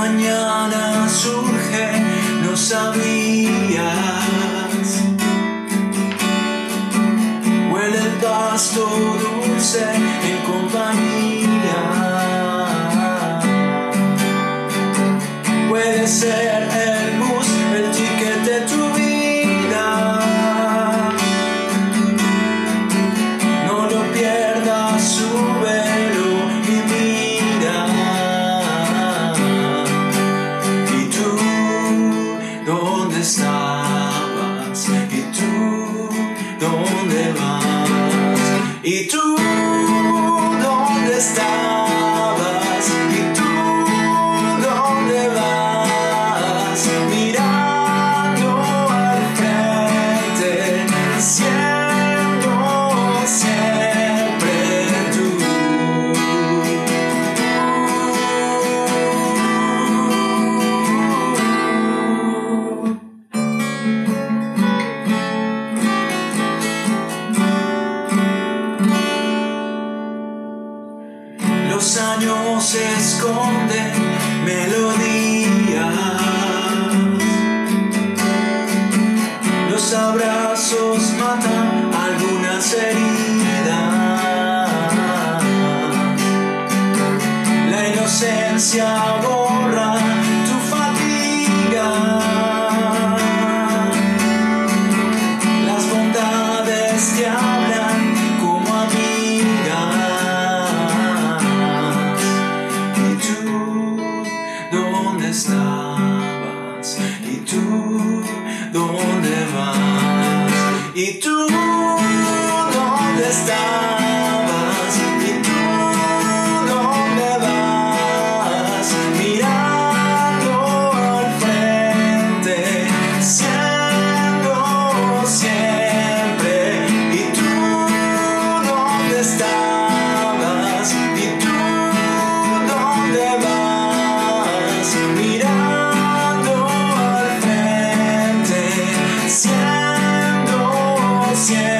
mañana surge, no sabías. Huele el pasto dulce en compañía. Puede ser. Dónde? ¿Y tú años esconden melodías. Los abrazos matan algunas heridas. La inocencia ¿Dónde vas? ¿Y tú dónde estabas? ¿Y tú dónde vas? Mirando al frente, siendo siempre. ¿Y tú dónde estás? Yeah.